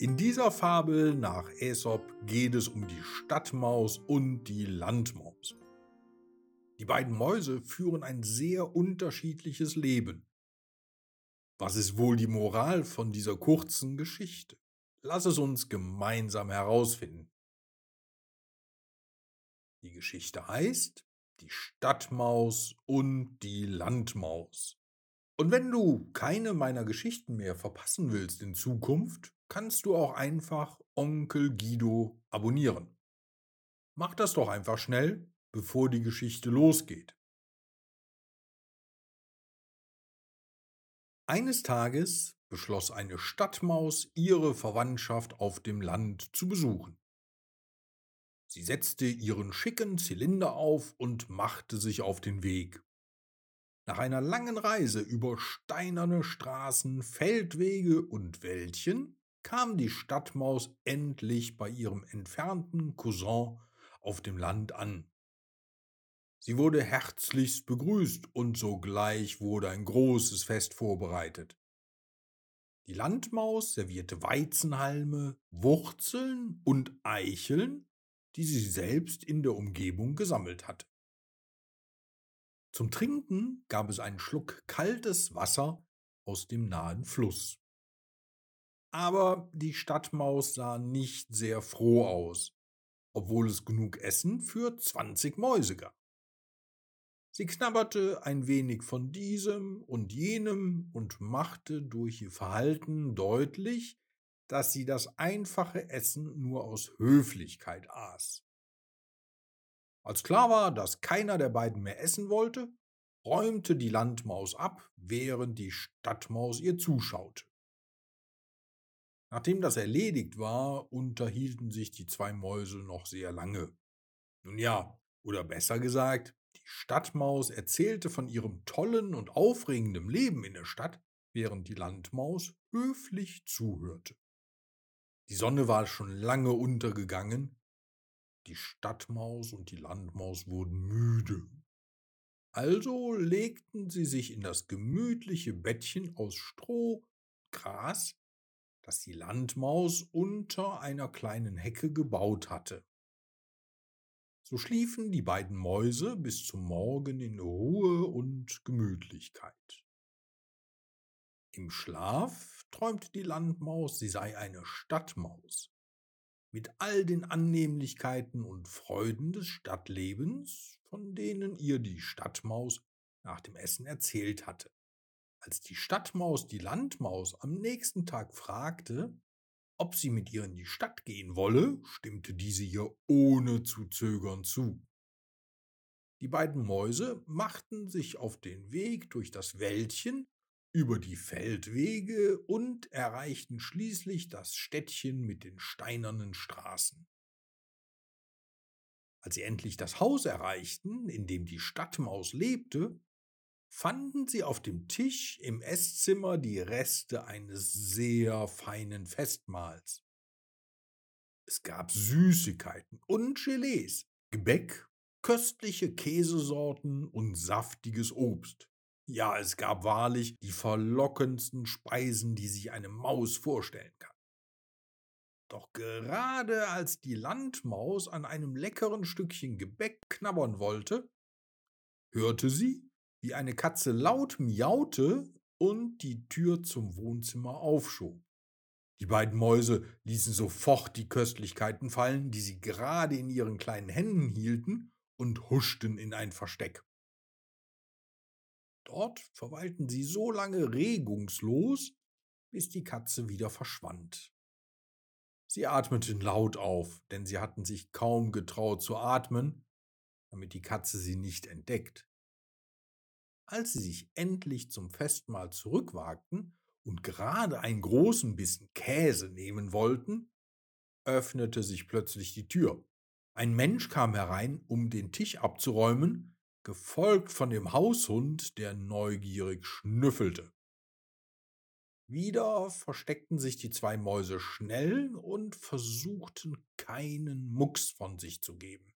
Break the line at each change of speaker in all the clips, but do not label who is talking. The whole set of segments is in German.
In dieser Fabel nach Aesop geht es um die Stadtmaus und die Landmaus. Die beiden Mäuse führen ein sehr unterschiedliches Leben. Was ist wohl die Moral von dieser kurzen Geschichte? Lass es uns gemeinsam herausfinden. Die Geschichte heißt Die Stadtmaus und die Landmaus. Und wenn du keine meiner Geschichten mehr verpassen willst in Zukunft, kannst du auch einfach Onkel Guido abonnieren. Mach das doch einfach schnell, bevor die Geschichte losgeht. Eines Tages beschloss eine Stadtmaus, ihre Verwandtschaft auf dem Land zu besuchen. Sie setzte ihren schicken Zylinder auf und machte sich auf den Weg. Nach einer langen Reise über steinerne Straßen, Feldwege und Wäldchen kam die Stadtmaus endlich bei ihrem entfernten Cousin auf dem Land an. Sie wurde herzlichst begrüßt und sogleich wurde ein großes Fest vorbereitet. Die Landmaus servierte Weizenhalme, Wurzeln und Eicheln, die sie selbst in der Umgebung gesammelt hatte. Zum Trinken gab es einen Schluck kaltes Wasser aus dem nahen Fluss. Aber die Stadtmaus sah nicht sehr froh aus, obwohl es genug Essen für zwanzig Mäuse gab. Sie knabberte ein wenig von diesem und jenem und machte durch ihr Verhalten deutlich, dass sie das einfache Essen nur aus Höflichkeit aß. Als klar war, dass keiner der beiden mehr essen wollte, räumte die Landmaus ab, während die Stadtmaus ihr zuschaute. Nachdem das erledigt war, unterhielten sich die zwei Mäuse noch sehr lange. Nun ja, oder besser gesagt, die Stadtmaus erzählte von ihrem tollen und aufregenden Leben in der Stadt, während die Landmaus höflich zuhörte. Die Sonne war schon lange untergegangen, die Stadtmaus und die Landmaus wurden müde. Also legten sie sich in das gemütliche Bettchen aus Stroh, Gras, das die Landmaus unter einer kleinen Hecke gebaut hatte. So schliefen die beiden Mäuse bis zum Morgen in Ruhe und Gemütlichkeit. Im Schlaf träumte die Landmaus, sie sei eine Stadtmaus mit all den Annehmlichkeiten und Freuden des Stadtlebens, von denen ihr die Stadtmaus nach dem Essen erzählt hatte. Als die Stadtmaus die Landmaus am nächsten Tag fragte, ob sie mit ihr in die Stadt gehen wolle, stimmte diese ihr ohne zu zögern zu. Die beiden Mäuse machten sich auf den Weg durch das Wäldchen über die Feldwege und erreichten schließlich das Städtchen mit den steinernen Straßen. Als sie endlich das Haus erreichten, in dem die Stadtmaus lebte, fanden sie auf dem Tisch im Esszimmer die Reste eines sehr feinen Festmahls. Es gab Süßigkeiten und Gelees, Gebäck, köstliche Käsesorten und saftiges Obst. Ja, es gab wahrlich die verlockendsten Speisen, die sich eine Maus vorstellen kann. Doch gerade als die Landmaus an einem leckeren Stückchen Gebäck knabbern wollte, hörte sie, wie eine Katze laut miaute und die Tür zum Wohnzimmer aufschob. Die beiden Mäuse ließen sofort die Köstlichkeiten fallen, die sie gerade in ihren kleinen Händen hielten, und huschten in ein Versteck. Dort verweilten sie so lange regungslos, bis die Katze wieder verschwand. Sie atmeten laut auf, denn sie hatten sich kaum getraut zu atmen, damit die Katze sie nicht entdeckt. Als sie sich endlich zum Festmahl zurückwagten und gerade einen großen Bissen Käse nehmen wollten, öffnete sich plötzlich die Tür. Ein Mensch kam herein, um den Tisch abzuräumen, gefolgt von dem Haushund, der neugierig schnüffelte. Wieder versteckten sich die zwei Mäuse schnell und versuchten keinen Mucks von sich zu geben.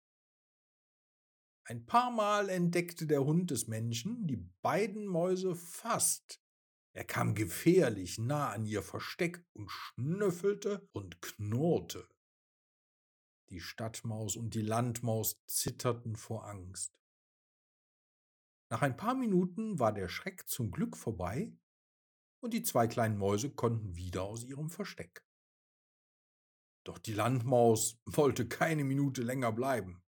Ein paar Mal entdeckte der Hund des Menschen die beiden Mäuse fast, Er kam gefährlich nah an ihr Versteck und schnüffelte und knurrte. Die Stadtmaus und die Landmaus zitterten vor Angst. Nach ein paar Minuten war der Schreck zum Glück vorbei und die zwei kleinen Mäuse konnten wieder aus ihrem Versteck. Doch die Landmaus wollte keine Minute länger bleiben.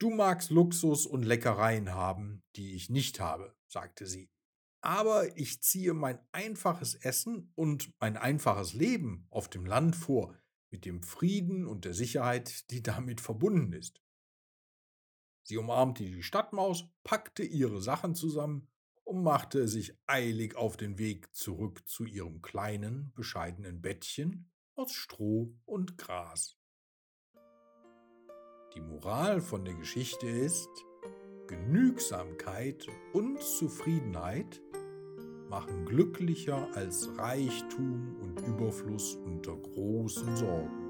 Du magst Luxus und Leckereien haben, die ich nicht habe, sagte sie. Aber ich ziehe mein einfaches Essen und mein einfaches Leben auf dem Land vor, mit dem Frieden und der Sicherheit, die damit verbunden ist. Sie umarmte die Stadtmaus, packte ihre Sachen zusammen und machte sich eilig auf den Weg zurück zu ihrem kleinen, bescheidenen Bettchen aus Stroh und Gras. Die Moral von der Geschichte ist, Genügsamkeit und Zufriedenheit machen glücklicher als Reichtum und Überfluss unter großen Sorgen.